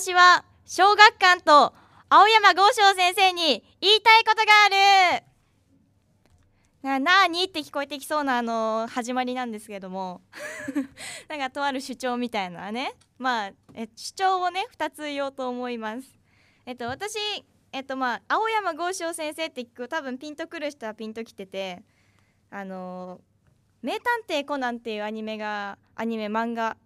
私は小学館と青山剛昌先生に言いたいことがある。ななーに？って聞こえてきそうなあの始まりなんですけども。なんかとある主張みたいなね。まあえ主張をね2つ言おうと思います。えっと私えっとまあ青山剛昌先生って聞く多分ピンとくる人はピンときててあの名探偵コナンっていうアニメがアニメ漫画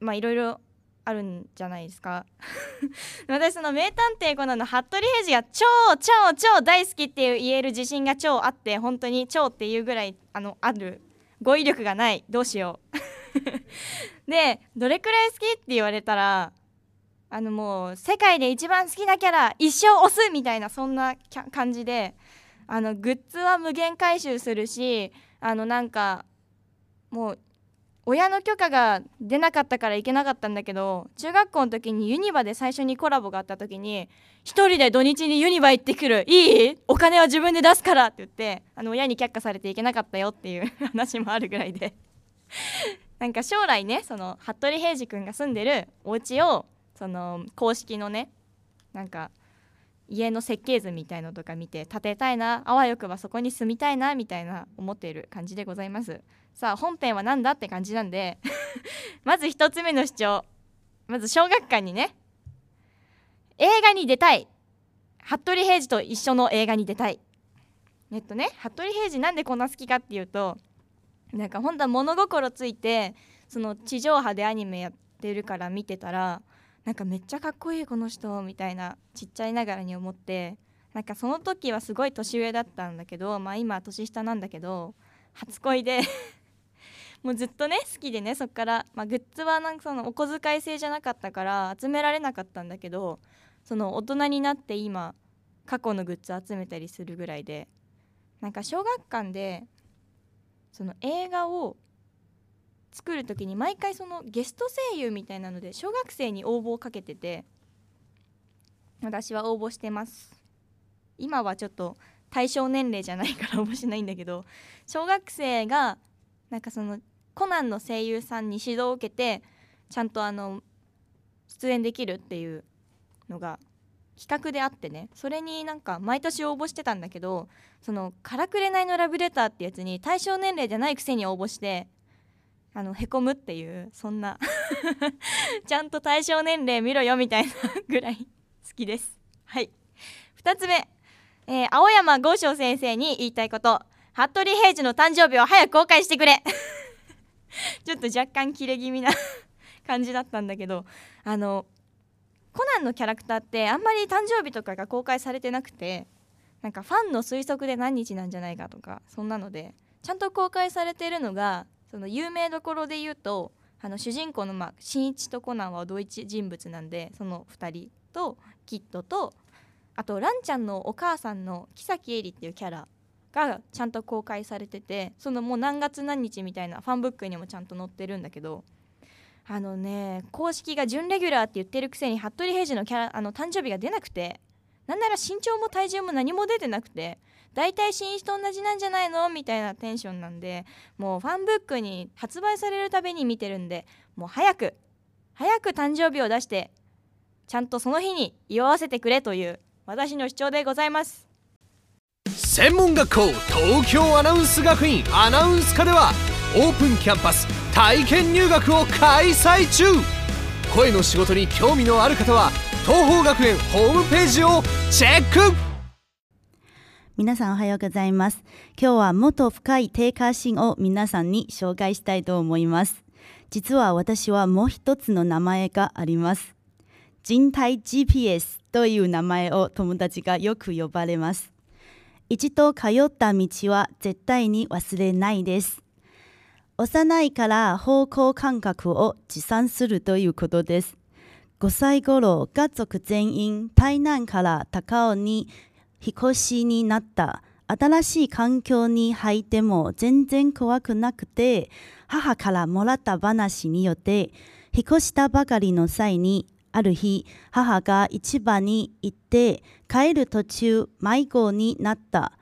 まあいろいろあるんじゃないですか。私その名探偵コナンの服部平次が超超超大好きっていう言える自信が超あって本当に超っていうぐらいあのある語彙力がない。どうしよう。でどれくらい好きって言われたらあのもう世界で一番好きなキャラ一生押すみたいなそんな感じであのグッズは無限回収するしあのなんかもう親の許可が出なかったから行けなかったんだけど中学校の時にユニバで最初にコラボがあった時に「一人で土日にユニバ行ってくる。いい？お金は自分で出すから」って言ってあの親に却下されて行けなかったよっていう 話もあるぐらいで。なんか将来ねその服部平次君が住んでるお家をその公式のねなんか家の設計図みたいのとか見て建てたいなあわよくばそこに住みたいなみたいな思っている感じでございます。さあ本編は何だって感じなんで まず1つ目の主張。まず小学館にね映画に出たい。服部平次と一緒の映画に出たい。えっとね服部平次なんでこんな好きかっていうとなんか本当は物心ついてその地上波でアニメやってるから見てたらなんかめっちゃかっこいいこの人みたいなちっちゃいながらに思ってなんかその時はすごい年上だったんだけどまあ今は年下なんだけど初恋で もうずっとね好きでねそっから、まあ、グッズはなんかそのお小遣い制じゃなかったから集められなかったんだけどその大人になって今過去のグッズ集めたりするぐらいでなんか小学館でその映画を作る時に毎回そのゲスト声優みたいなので小学生に応募をかけてて私は応募してます。今はちょっと対象年齢じゃないから応募しないんだけど小学生がなんかそのコナンの声優さんに指導を受けてちゃんとあの出演できるっていうのが企画であってね。それになんか毎年応募してたんだけどその「からくれないのラブレター」ってやつに対象年齢じゃないくせに応募してあのへこむっていうそんな ちゃんと対象年齢見ろよみたいなぐらい好きです。はい。2つ目、えー、青山剛昌先生に言いたいこと。服部平次の誕生日を早く公開してくれ。ちょっと若干キレ気味な感じだったんだけどあのコナンのキャラクターってあんまり誕生日とかが公開されてなくてなんかファンの推測で何日なんじゃないかとかそんなのでちゃんと公開されてるのがその有名どころで言うとあの主人公の、まあ、新一とコナンは同一人物なんでその2人とキッドとあとランちゃんのお母さんの木崎絵里っていうキャラがちゃんと公開されててそのもう何月何日みたいなファンブックにもちゃんと載ってるんだけどあのね公式が準レギュラーって言ってるくせに服部平次のキャラあの誕生日が出なくてなんなら身長も体重も何も出てなくて大体新一と同じなんじゃないのみたいなテンションなんでもうファンブックに発売されるたびに見てるんでもう早く早く誕生日を出してちゃんとその日に祝わせてくれという私の主張でございます。専門学校東京アナウンス学院アナウンス科ではオープンキャンパス体験入学を開催中。声の仕事に興味のある方は東邦学園ホームページをチェック。皆さんおはようございます。今日はもっと深い低下心を皆さんに紹介したいと思います。実は私はもう一つの名前があります。人体 GPS という名前を友達がよく呼ばれます。一度通った道は絶対に忘れないです。幼いから方向感覚を持参するということです。5歳頃、家族全員、台南から高尾に引っ越しになった。新しい環境に入っても全然怖くなくて、母からもらった話によって、引っ越したばかりの際にある日、母が市場に行って帰る途中迷子になった。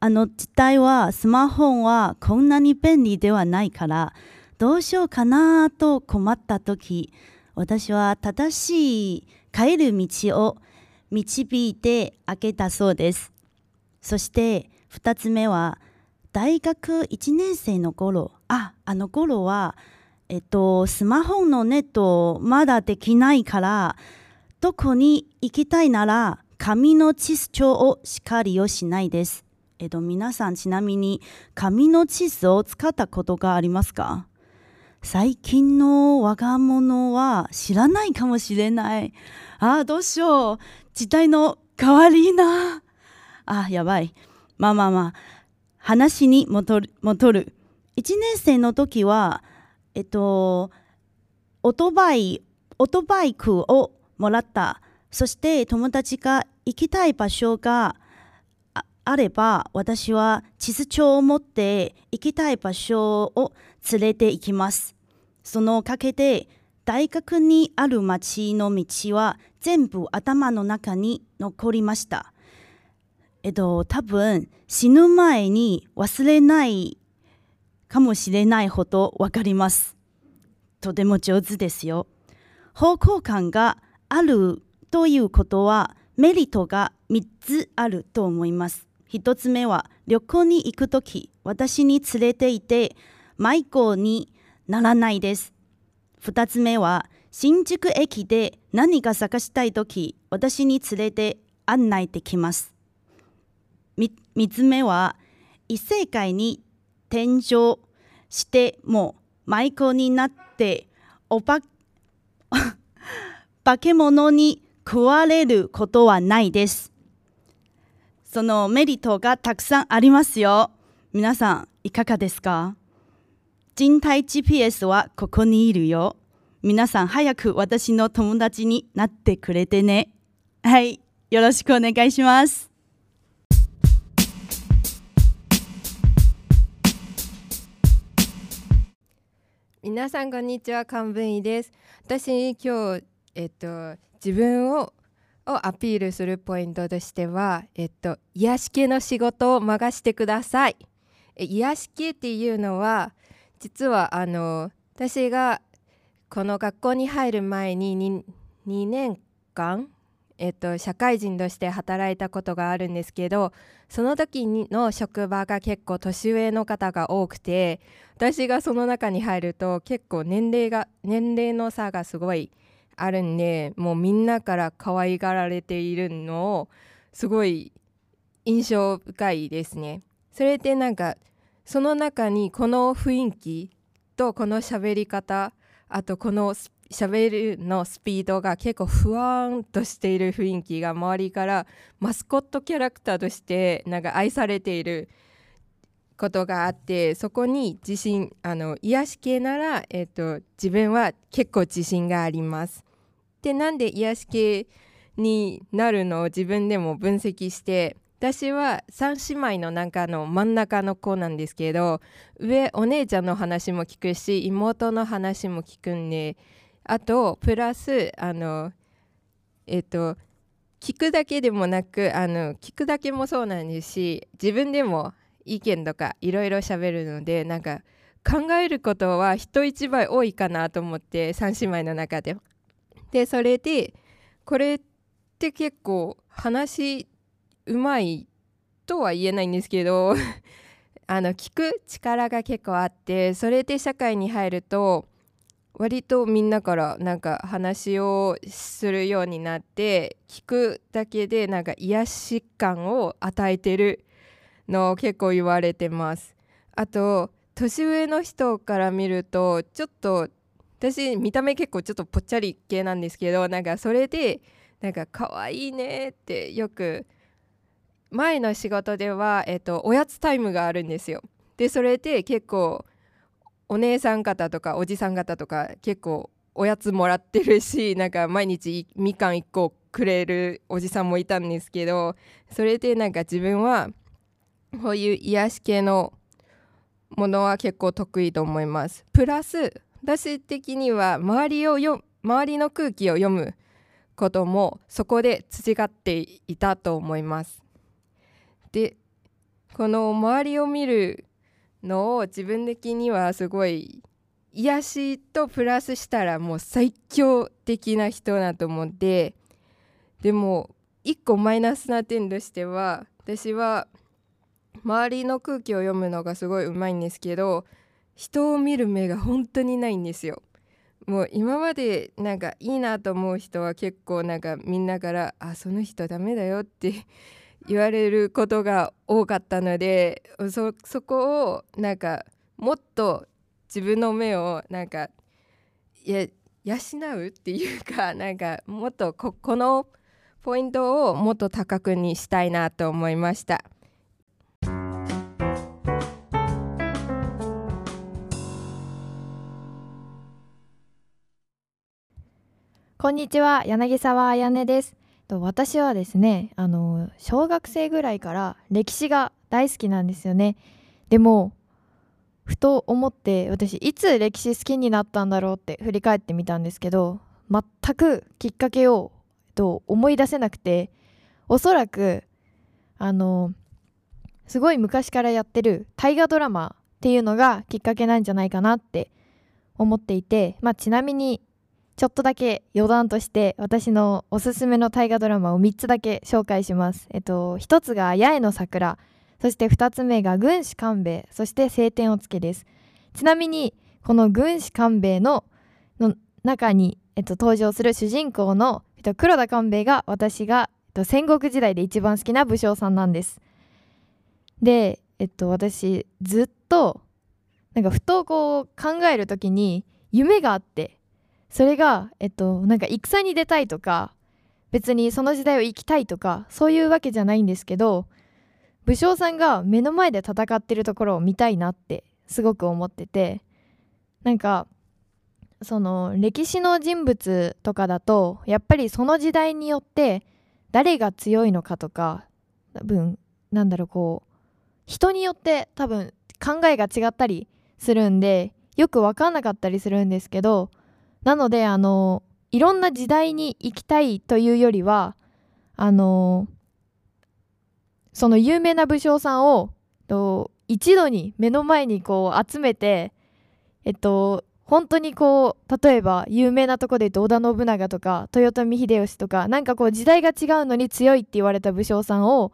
あの時代はスマホはこんなに便利ではないから、どうしようかなと困った時、私は正しい帰る道を導いてあげたそうです。そして2つ目は大学1年生の頃ああの頃はえっとスマホのネットまだできないからどこに行きたいなら紙の地図帳をしかりをしないです。えっと皆さんちなみに紙の地図を使ったことがありますか？最近の若者は知らないかもしれない。ああ、どうしよう。時代の変わりな。あ、やばい。まあまあまあ。話に戻る。戻る。1年生の時は、えっと、オートバイ、オートバイクをもらった。そして友達が行きたい場所があれば、私は地図帳を持って行きたい場所を連れて行きます。そのおかげで大学にある町の道は全部頭の中に残りました。えっと、多分死ぬ前に忘れないかもしれないほどわかります。とても上手ですよ。方向感があるということはメリットが3つあると思います。1つ目は旅行に行くとき私に連れていて迷子にならないです。2つ目は新宿駅で何か探したいとき私に連れて案内できます。3つ目は異世界に転生しても迷子になっておば 化け物に食われることはないです。そのメリットがたくさんありますよ。皆さんいかがですか？人体 GPS はここにいるよ。皆さん早く私の友達になってくれてね。はい、よろしくお願いします。皆さんこんにちは漢文医です。私今日えっと自分ををアピールするポイントとしてはえっと癒し系の仕事を任してください。癒し系っていうのは実はあの私がこの学校に入る前に 2, 2年間えっと、社会人として働いたことがあるんですけどその時の職場が結構年上の方が多くて私がその中に入ると結構年齢が年齢の差がすごいあるんでもうみんなから可愛がられているのをすごい印象深いですね。それでなんかその中にこの雰囲気とこの喋り方あとこのス喋るのスピードが結構不安としている雰囲気が周りからマスコットキャラクターとしてなんか愛されていることがあってそこに自信あの癒し系なら、えー、と自分は結構自信があります。でなんで癒し系になるのを自分でも分析して私は3姉妹の中の真ん中の子なんですけど上お姉ちゃんの話も聞くし妹の話も聞くんであとプラスあのえっ、と聞くだけでもなくあの聞くだけもそうなんですし自分でも意見とかいろいろ喋るのでなんか考えることは人一倍多いかなと思って3姉妹の中で。でそれでこれって結構話うまいとは言えないんですけど あの聞く力が結構あってそれで社会に入ると割とみんなからなんか話をするようになって聞くだけでなんか癒し感を与えてるのを結構言われてます。あと年上の人から見るとちょっと私見た目結構ちょっとぽっちゃり系なんですけどなんかそれでなんか可愛いねってよく前の仕事では、えっと、おやつタイムがあるんですよ。でそれで結構お姉さん方とかおじさん方とか結構おやつもらってるし なんか毎日みかん1個くれるおじさんもいたんですけどそれでなんか自分はこういう癒し系のものは結構得意と思います。プラス私的には周りをよ周りの空気を読むこともそこで培っていたと思います。でこの周りを見るのを自分的にはすごい癒しとプラスしたらもう最強的な人だと思ってでも一個マイナスな点としては私は周りの空気を読むのがすごいうまいんですけど人を見る目が本当にないんですよ。もう今までなんかいいなと思う人は結構なんかみんなから「あその人ダメだよ」って言われることが多かったのでそそこをなんかもっと自分の目をなんかや養うっていうか なんかもっとここのポイントをもっと高くにしたいなと思いました。こんにちは柳沢彩音です私はですねあの小学生ぐらいから歴史が大好きなんですよね。でもふと思って私いつ歴史好きになったんだろうって振り返ってみたんですけど全くきっかけをと思い出せなくておそらくあのすごい昔からやってる大河ドラマっていうのがきっかけなんじゃないかなって思っていて、まあ、ちなみにちょっとだけ余談として私のおすすめの大河ドラマを3つだけ紹介します。えっと、1つが八重の桜、そして2つ目が軍師官兵衛、そして晴天をつけです。ちなみに、この軍師官兵衛の中に、えっと、登場する主人公の、えっと、黒田官兵衛が私が、えっと、戦国時代で一番好きな武将さんなんです。で、えっと、私ずっとなんかふとこう考える時に夢があってそれがえっとなんか戦に出たいとか別にその時代を生きたいとかそういうわけじゃないんですけど武将さんが目の前で戦ってるところを見たいなってすごく思っててなんかその歴史の人物とかだとやっぱりその時代によって誰が強いのかとか多分なんだろうこう人によって多分考えが違ったりするんでよく分かんなかったりするんですけどなのであのいろんな時代に行きたいというよりはあのその有名な武将さんをと一度に目の前にこう集めてえっと本当にこう例えば有名なとこで言うと織田信長とか豊臣秀吉とかなんかこう時代が違うのに強いって言われた武将さんを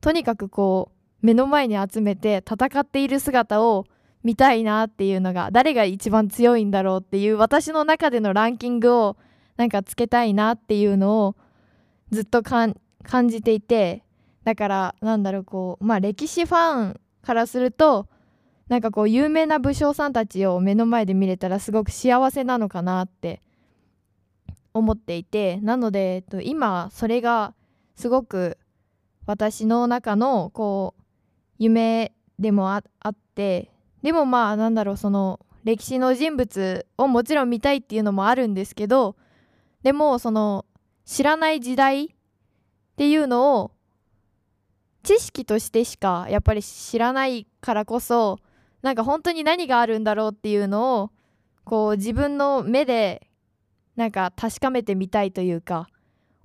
とにかくこう目の前に集めて戦っている姿を見たいなっていうのが誰が一番強いんだろうっていう私の中でのランキングをなんかつけたいなっていうのをずっと感じていてだからなんだろうこうまあ歴史ファンからするとなんかこう有名な武将さんたちを目の前で見れたらすごく幸せなのかなって思っていてなので、えっと、今それがすごく私の中のこう夢でもあってでもまあなんだろうその歴史の人物をもちろん見たいっていうのもあるんですけどでもその知らない時代っていうのを知識としてしかやっぱり知らないからこそなんか本当に何があるんだろうっていうのをこう自分の目でなんか確かめてみたいというか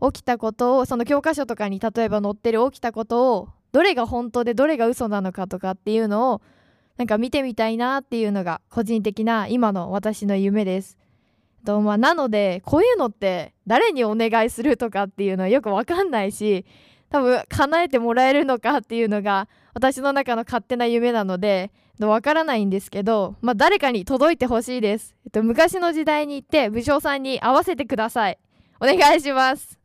起きたことをその教科書とかに例えば載ってる起きたことをどれが本当でどれが嘘なのかとかっていうのをなんか見てみたいなっていうのが個人的な今の私の夢です。とまあ、なのでこういうのって誰にお願いするとかっていうのはよく分かんないし多分叶えてもらえるのかっていうのが私の中の勝手な夢なので分からないんですけど、まあ、誰かに届いてほしいです、えっと、昔の時代に行って武将さんに合わせてください。お願いします。